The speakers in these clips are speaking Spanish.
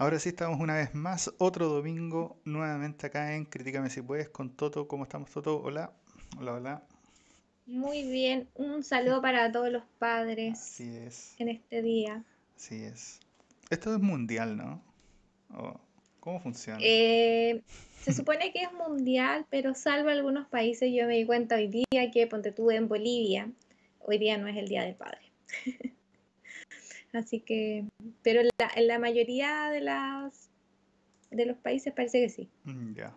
Ahora sí estamos una vez más, otro domingo, nuevamente acá en Critícame si puedes con Toto. ¿Cómo estamos, Toto? Hola, hola, hola. Muy bien, un saludo para todos los padres Así es, en este día. así es. Esto es mundial, ¿no? ¿O ¿Cómo funciona? Eh, se supone que es mundial, pero salvo algunos países, yo me di cuenta hoy día que ponte tú en Bolivia, hoy día no es el Día del Padre. Así que, pero en la, en la mayoría de las de los países parece que sí. Mm, Ya.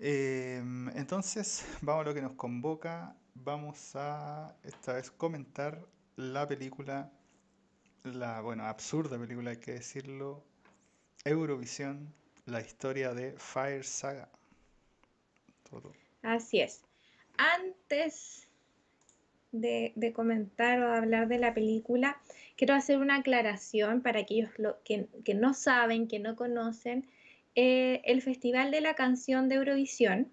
Em, entonces, vamos a lo que nos convoca. Vamos a esta vez comentar la película, la, bueno, absurda película, hay que decirlo, Eurovisión, la historia de Fire Saga. Todo. Así es. Antes de, comentar o hablar de la película, quiero hacer una aclaración para aquellos lo- que, que no saben, que no conocen. Eh, el Festival de la Canción de Eurovisión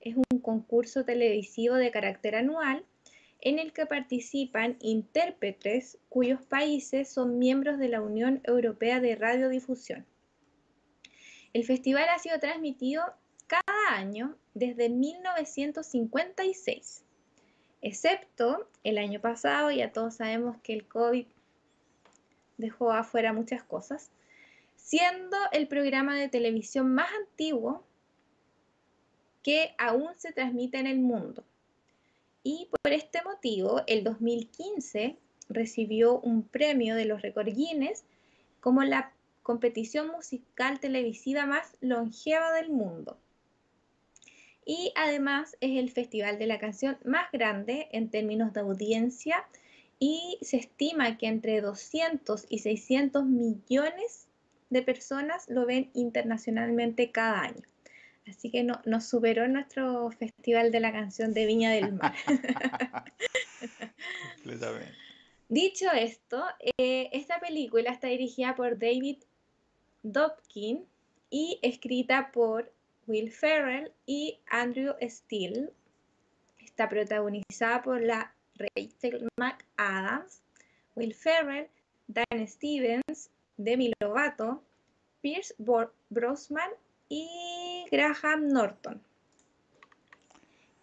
es un concurso televisivo de carácter anual en el que participan intérpretes cuyos países son miembros de la Unión Europea de Radiodifusión. El festival ha sido transmitido cada año desde 1956, excepto el año pasado, ya todos sabemos que el COVID dejó afuera muchas cosas, siendo el programa de televisión más antiguo que aún se transmite en el mundo. Y por este motivo, el 2015 recibió un premio de los Record Guinness como la competición musical televisiva más longeva del mundo. Y además es el festival de la canción más grande en términos de audiencia y se estima que entre 200 y 600 millones de personas lo ven internacionalmente cada año. Así que no- nos superó nuestro festival de la canción de Viña del Mar. Completamente. Dicho esto, eh, esta película está dirigida por David Dobkin y escrita por Will Ferrell y Andrew Steele. Está protagonizada por la Rachel McAdams, Will Ferrell, Dan Stevens, Demi Lovato, Pierce Brosnan y Graham Norton.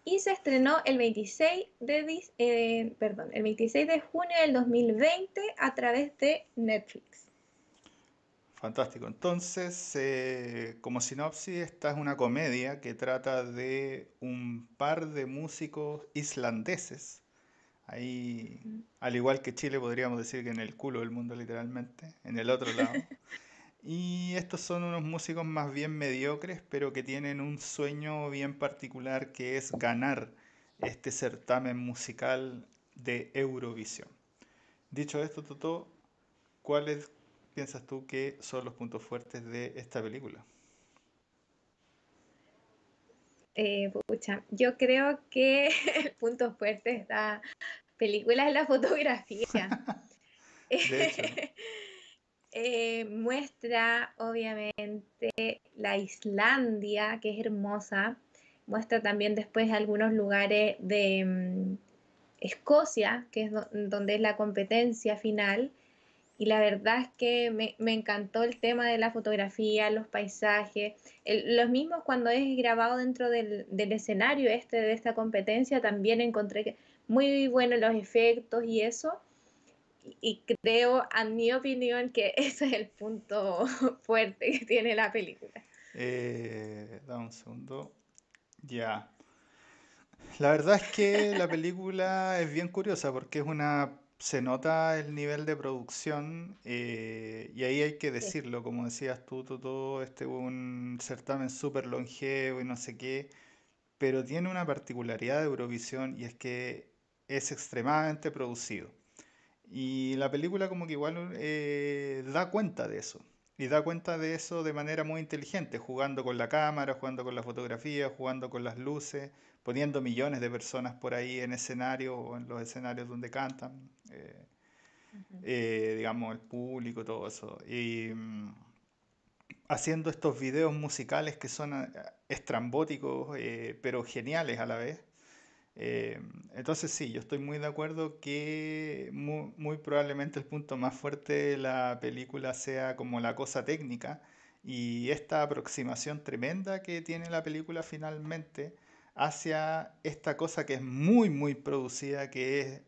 Y se estrenó el 26 de, eh, perdón, el 26 de junio del 2020 a través de Netflix. Fantástico. Entonces, eh, como sinopsis, esta es una comedia que trata de un par de músicos islandeses. Ahí, Ujú. al igual que Chile, podríamos decir que en el culo del mundo, literalmente, en el otro lado. Y estos son unos músicos más bien mediocres, pero que tienen un sueño bien particular que es ganar este certamen musical de Eurovisión. Dicho esto, Toto, ¿cuáles piensas tú que son los puntos fuertes de esta película? Eh, pucha, yo creo que el punto fuerte de esta película es la fotografía. De hecho, Eh, muestra obviamente la Islandia, que es hermosa. Muestra también después algunos lugares de mm, Escocia, que es do- donde es la competencia final. Y la verdad es que me, me encantó el tema de la fotografía, los paisajes, los mismos cuando es grabado dentro del, del escenario este de esta competencia, también encontré muy buenos los efectos y eso. Y creo, a mi opinión, que ese es el punto fuerte que tiene la película. eh, dame un segundo. Ya. La verdad es que la película es bien curiosa porque es una, se nota el nivel de producción eh, y ahí hay que decirlo, como decías tú, todo este es un certamen súper longevo y no sé qué, pero tiene una particularidad de Eurovisión y es que es extremadamente producido. Y la película como que igual eh, da cuenta de eso. Y da cuenta de eso de manera muy inteligente, jugando con la cámara, jugando con la fotografía, jugando con las luces, poniendo millones de personas por ahí en escenario o en los escenarios donde cantan, eh, eh, digamos, el público, todo eso. Y mm, haciendo estos videos musicales que son eh, estrambóticos, eh, pero geniales a la vez. Eh, entonces sí, yo estoy muy de acuerdo que muy, muy, probablemente el punto más fuerte de la película sea como la cosa técnica y esta aproximación tremenda que tiene la película finalmente hacia esta cosa que es muy, muy producida, que es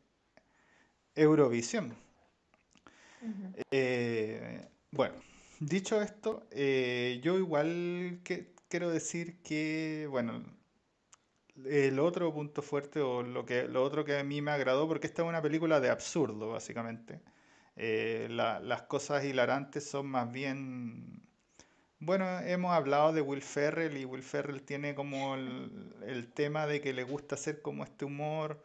Eurovisión. Eh, bueno, dicho esto, eh, yo igual que quiero decir que, bueno, el otro punto fuerte o lo que lo otro que a mí me agradó porque esta es una película de absurdo básicamente. Eh, las cosas hilarantes son más bien bueno hemos hablado de Will Ferrell y Will Ferrell tiene como el, tema de que le gusta hacer como este humor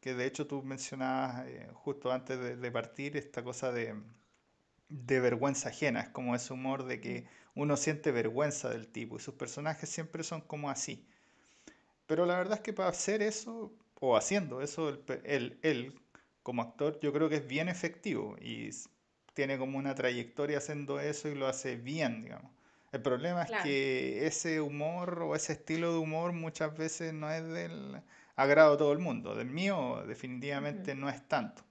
que de hecho tú mencionabas eh, justo antes de, partir esta cosa de de vergüenza ajena. Es como ese humor de que uno siente vergüenza del tipo y sus personajes siempre son como así pero la verdad es que para hacer eso, o haciendo eso, él, él, como actor, yo creo que es bien efectivo y tiene como una trayectoria haciendo eso y lo hace bien, digamos. El problema es que ese humor o ese estilo de humor muchas veces no es del agrado de todo el mundo. Del mío definitivamente no es tanto.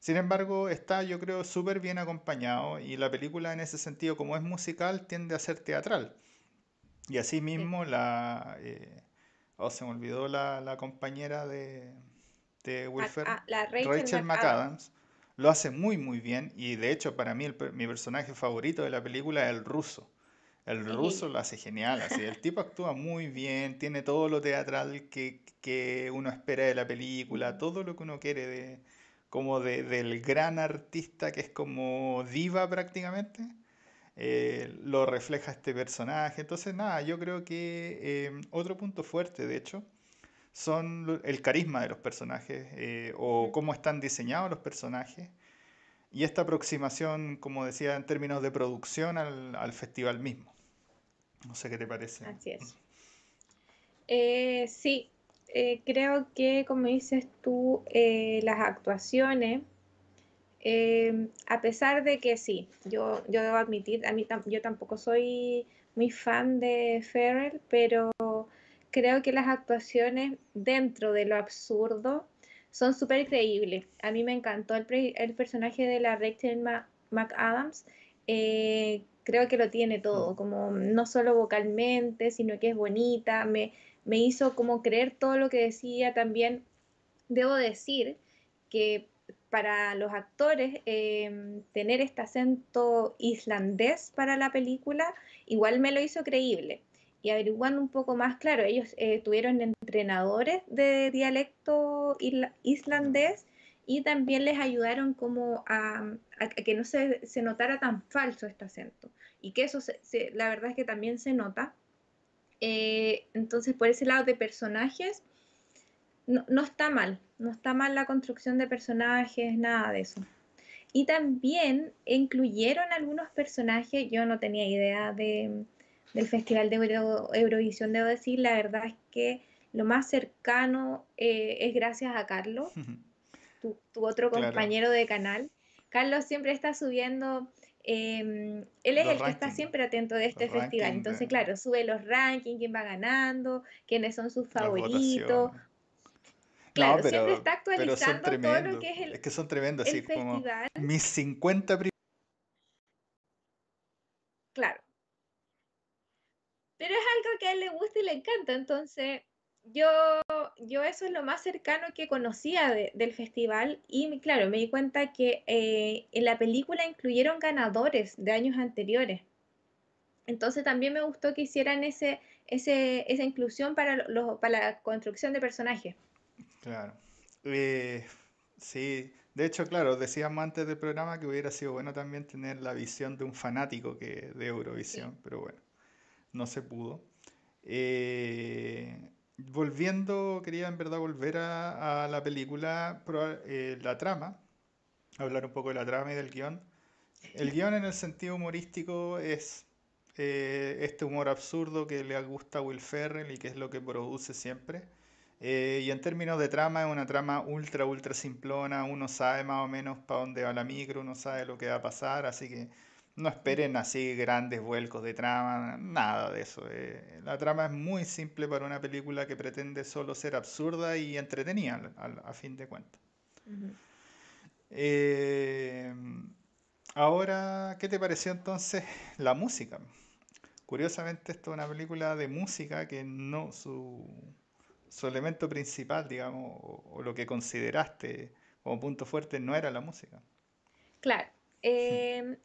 Sin embargo, está yo creo súper bien acompañado y la película en ese sentido, como es musical, tiende a ser teatral. Y así mismo la, eh, Oh, se me olvidó la, compañera de, de Wilfer, ah, la Rachel, McAdams. Lo hace muy, muy bien. Y de hecho, para mí, mi personaje favorito de la película es el ruso. El ruso lo hace genial. Así. El tipo actúa muy bien, tiene todo lo teatral que, que uno espera de la película, todo lo que uno quiere de, como de, del gran artista que es como diva prácticamente. Eh, lo refleja este personaje. Entonces, nada, yo creo que em, otro punto fuerte, de hecho, son el carisma de los personajes eh, o cómo están diseñados los personajes y esta aproximación, como decía, en términos de producción al, festival mismo. No sé qué te parece. Así es. Eh, sí, creo que, como dices tú, las actuaciones Em, a pesar de que sí, yo, yo debo admitir, a mí yo tampoco soy muy fan de Ferrell, pero creo que las actuaciones dentro de lo absurdo son súper creíbles. A mí me encantó el, el, personaje de la Rachel McAdams. Eh, creo que lo tiene todo, mm. como no solo vocalmente, sino que es bonita, me, me hizo como creer todo lo que decía también. Debo decir que para los actores em, tener este acento islandés para la película igual me lo hizo creíble. Y averiguando un poco más, claro, ellos eh, tuvieron entrenadores de dialecto islandés y también les ayudaron como a, que no se, se, notara tan falso este acento. Y que eso, la verdad es que también se nota. Eh, entonces, por ese lado de personajes, no, está mal, no está mal la construcción de personajes, nada de eso. Y también incluyeron algunos personajes, yo no tenía idea de, del Festival de Eurovisión, debo decir, la verdad es que lo más cercano eh, es gracias a Carlos, tu, otro compañero de canal. Carlos siempre está subiendo, em, él es el que está siempre atento de este festival, entonces claro, sube los rankings, quién va ganando, quiénes son sus favoritos, Claro, siempre está actualizando todo lo que es el. Es que son tremendos, así como mis 50 Claro. Pero es algo que a él le gusta y le encanta, entonces yo, yo eso es lo más cercano que conocía del festival y claro, me di cuenta que eh, en la película incluyeron ganadores de años anteriores. Entonces también me gustó que hicieran ese, ese, esa inclusión para, los, para la construcción de personajes. Claro. Eh, sí, de hecho, claro, decíamos antes del programa que hubiera sido bueno también tener la visión de un fanático que, de Eurovisión, pero bueno, no se pudo. Eh, volviendo, quería en verdad volver a, la película, eh, la trama, hablar un poco de la trama y del guion. El guion en el sentido humorístico es este humor absurdo que le gusta a Will Ferrell y que es lo que produce siempre. Eh, y en términos de trama, es una trama ultra, ultra simplona. Uno sabe más o menos para dónde va la micro, uno sabe lo que va a pasar, así que No esperen así grandes vuelcos de trama, nada de eso. eh. La trama es muy simple para una película que pretende solo ser absurda y entretenida, a fin de cuentas. Eh, ahora, ¿qué te pareció entonces la música? Curiosamente, esto es una película de música que no, su, su elemento principal, digamos, o, lo que consideraste como punto fuerte no era la música. Claro. em,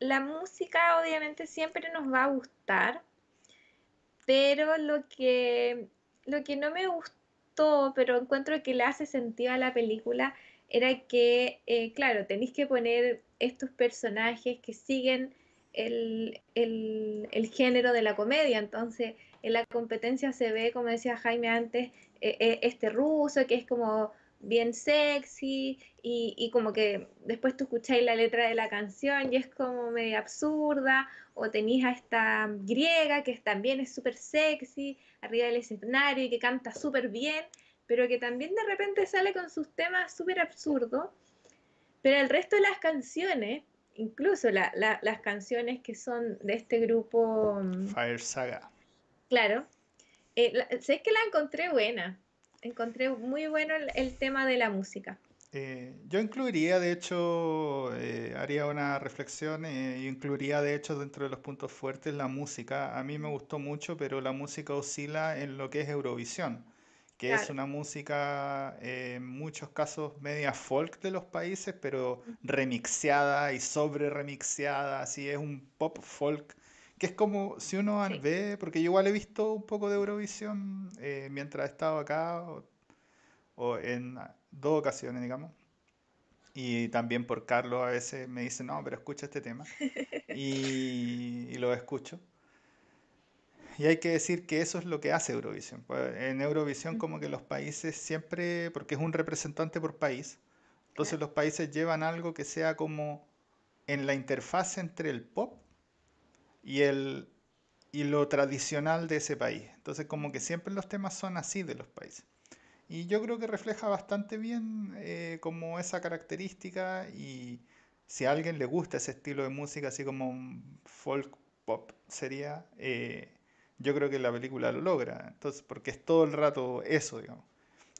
la música obviamente siempre nos va a gustar, pero lo que, lo que no me gustó, pero encuentro que le hace sentido a la película, era que, eh, claro, tenéis que poner estos personajes que siguen el, el- el género de la comedia. Entonces, en la competencia se ve, como decía Jaime antes, eh, eh, este ruso que es como bien sexy y, como que después tú escucháis la letra de la canción y es como medio absurda, o tenéis a esta griega que también es súper sexy arriba del escenario y que canta súper bien, pero que también de repente sale con sus temas súper absurdos, pero el resto de las canciones, incluso la- la- las canciones que son de este grupo, mm, Fire Saga. Claro, eh, la- sé que la encontré buena, encontré muy bueno el, el tema de la música. Eh, yo incluiría, de hecho, eh, haría una reflexión, eh, yo incluiría, de hecho, dentro de los puntos fuertes la música. A mí me gustó mucho, pero la música oscila en lo que es Eurovisión, que es una música, eh, en muchos casos, media folk de los países, pero remixeada y sobre remixeada, así es un pop folk, que es como si uno Sí. ve, porque yo igual he visto un poco de Eurovisión eh, mientras he estado acá, o o en dos ocasiones, digamos. Y también por Carlos a veces me dice, no, pero escucha este tema. Y, y lo escucho. Y hay que decir que eso es lo que hace Eurovisión. Pues, en Eurovisión como que los países siempre, porque es un representante por país, entonces Claro. los países llevan algo que sea como en la interfaz entre el pop y el y lo tradicional de ese país. Entonces como que siempre los temas son así de los países. Y yo creo que refleja bastante bien eh, como esa característica y si a alguien le gusta ese estilo de música, así como folk pop sería, eh, yo creo que la película lo logra. Entonces, porque es todo el rato eso, digamos.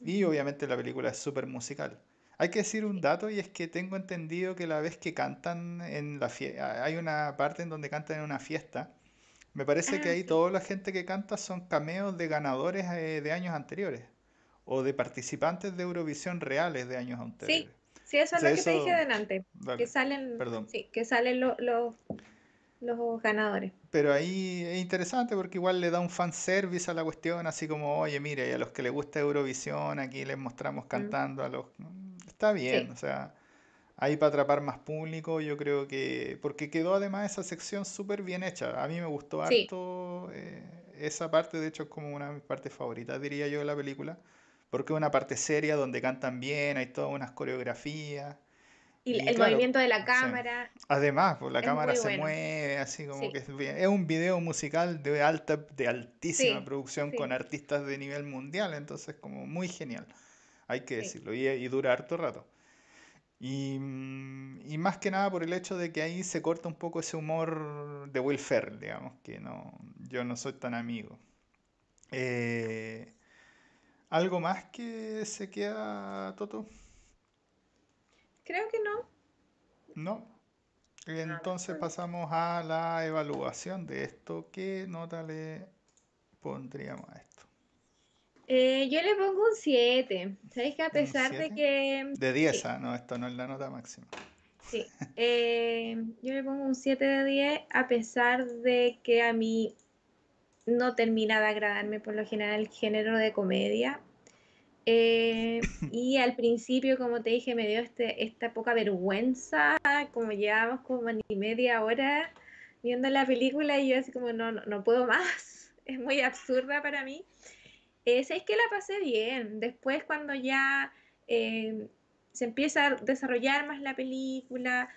Y obviamente la película es súper musical. Hay que decir un dato y es que tengo entendido que la vez que cantan en la fiesta, hay una parte en donde cantan en una fiesta. Me parece que Ah, ahí sí. toda la gente que canta son cameos de ganadores eh, de años anteriores o de participantes de Eurovisión reales de años Sí, anteriores. sí, eso es lo que te dije delante, que salen, perdón. sí, que salen lo- lo- los ganadores. Pero ahí es interesante porque igual le da un fanservice a la cuestión, así como, oye, mire, a los que les gusta Eurovisión, aquí les mostramos Mm, cantando a los... Está bien, Sí, o sea, ahí para atrapar más público, yo creo que... Porque quedó además esa sección súper bien hecha. A mí me gustó sí, harto eh, esa parte, de hecho es como una de mis partes favoritas, diría yo, de la película. Porque es una parte seria donde cantan bien, hay todas unas coreografías. y Y el claro, movimiento de la sí. cámara Además, pues la cámara se bueno. mueve así como que es bien. Es un video musical de alta, de altísima sí, producción con artistas de nivel mundial, entonces como muy genial, hay que decirlo, y, y dura harto rato. Y, mm, y más que nada por el hecho de que ahí se corta un poco ese humor de Will Ferrell, digamos, que no, yo no soy tan amigo. Eh, ¿algo más que se queda, Toto? Creo que no. ¿No? Entonces pasamos a la evaluación de esto. ¿Qué nota le pondríamos a esto? Eh, yo le pongo un 7. ¿Sabéis que a ¿Un pesar de 7? que... De 10, Sí, ah, no, esto no es la nota máxima. sí. Eh, yo le pongo un 7 de 10 a pesar de que a mí no termina de agradarme por lo general el género de comedia. Eh, y al principio, como te dije, me dio este, esta poca vergüenza, como llevamos como ni media hora viendo la película y yo así como no, no, no puedo más, es muy absurda para mí. Es que la pasé bien, después cuando ya eh, se empieza a desarrollar más la película,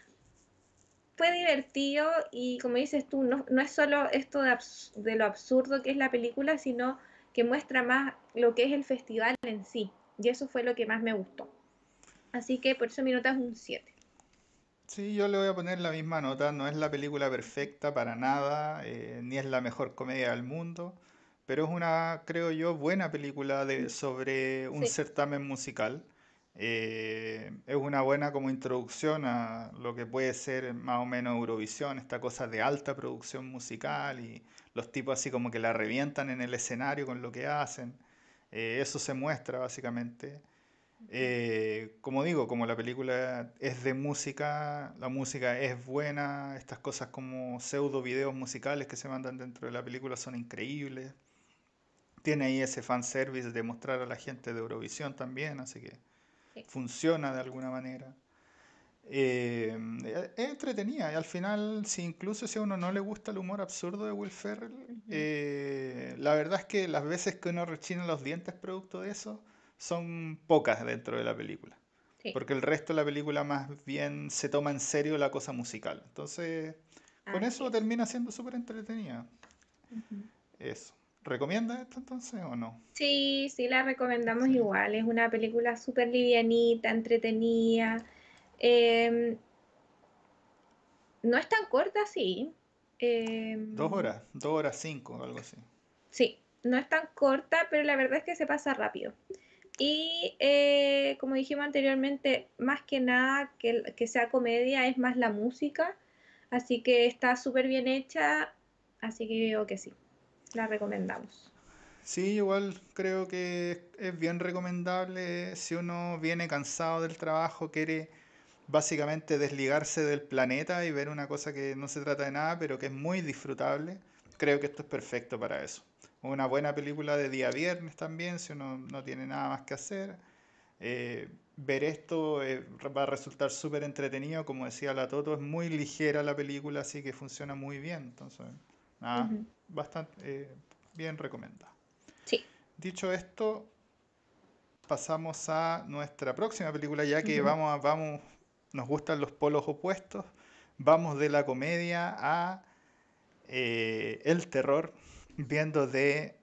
fue divertido y como dices tú, no, no es solo esto de lo absurdo que es la película, sino que muestra más lo que es el festival en sí. Y eso fue lo que más me gustó. Así que por eso mi nota es un 7. Sí, yo le voy a poner la misma nota. No es la película perfecta para nada, eh, ni es la mejor comedia del mundo, pero es una, creo yo, buena película de, sobre un Sí, certamen musical. Eh, es una buena como introducción a lo que puede ser más o menos Eurovisión, esta cosa de alta producción musical y los tipos así como que la revientan en el escenario con lo que hacen. Eh, eso se muestra básicamente. Eh, como digo, como la película es de música, la música es buena, estas cosas como pseudo videos musicales que se mandan dentro de la película son increíbles. Tiene ahí ese fanservice de mostrar a la gente de Eurovisión también, así que sí. funciona de alguna manera. Eh, es entretenida y al final, si incluso si a uno no le gusta el humor absurdo de Will Ferrell, eh, la verdad es que las veces que uno rechina los dientes producto de eso son pocas dentro de la película. Sí, Porque el resto de la película más bien se toma en serio la cosa musical. Entonces, con eso es. termina siendo súper entretenida. Eso. ¿Recomiendas esto entonces o no? Sí, sí, la recomendamos Sí. igual. Es una película súper livianita, entretenida. Em, no es tan corta, sí. Dos Em, horas, dos horas cinco, algo así. sí, no es tan corta, pero la verdad es que se pasa rápido. Y eh, como dijimos anteriormente, más que nada que, que sea comedia, es más la música. Así que está súper bien hecha. Así que yo digo que sí, la recomendamos. Sí, igual creo que es bien recomendable si uno viene cansado del trabajo, quiere básicamente desligarse del planeta y ver una cosa que no se trata de nada, pero que es muy disfrutable. Creo que esto es perfecto para eso. Una buena película de día viernes también, si uno no tiene nada más que hacer. Eh, ver esto eh, va a resultar súper entretenido, como decía la Toto, es muy ligera la película, así que funciona muy bien. Entonces, nada, Ujú. bastante eh, bien recomendada. Sí. Dicho esto, pasamos a nuestra próxima película, ya que vamos, a- vamos, nos gustan los polos opuestos. Vamos de la comedia a eh, el terror, viendo de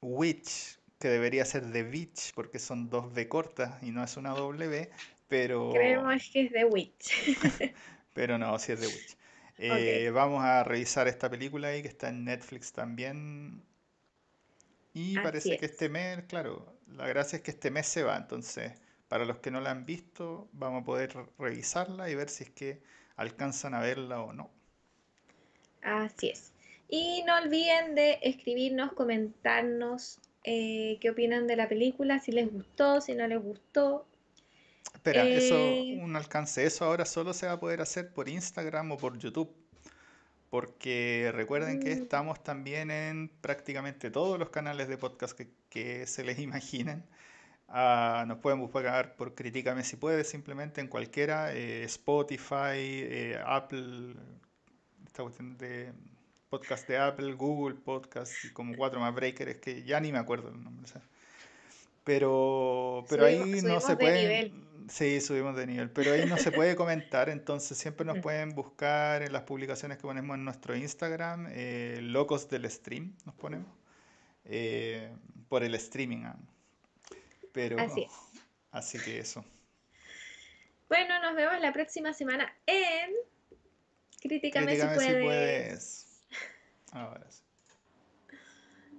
Witch, que debería ser The Witch, porque son dos V cortas y no es una W, pero, Creemos que es The Witch. pero no, sí es The Witch. Eh, vamos a revisar esta película ahí que está en Netflix también. Y así parece que este es. mes, claro, la gracia es que este mes se va, entonces para los que no la han visto, vamos a poder re- revisarla y ver si es que alcanzan a verla o no. Así es. Y no olviden de escribirnos, comentarnos eh, qué opinan de la película, si les gustó, si no les gustó. Espera, eso, Eh, un alcance, eso ahora solo se va a poder hacer por Instagram o por YouTube, porque recuerden que mm, estamos también en prácticamente todos los canales de podcast que, que se les imaginen. Ah, nos pueden buscar por Critícame si puedes, simplemente en cualquiera, eh, Spotify, eh, Apple, esta cuestión de podcast de Apple, Google Podcast y como cuatro más breakers que ya ni me acuerdo el nombre. ¿sabes? Pero, pero subimos, ahí no se pueden, nivel. Sí, subimos de nivel, pero ahí no se puede comentar, entonces siempre nos Ujú. pueden buscar en las publicaciones que ponemos en nuestro Instagram, eh, Locos del Stream, nos ponemos, eh, por el streaming. Así Pero, es. así que eso. Bueno, nos vemos la próxima semana en Críticame si puedes. Ahora sí.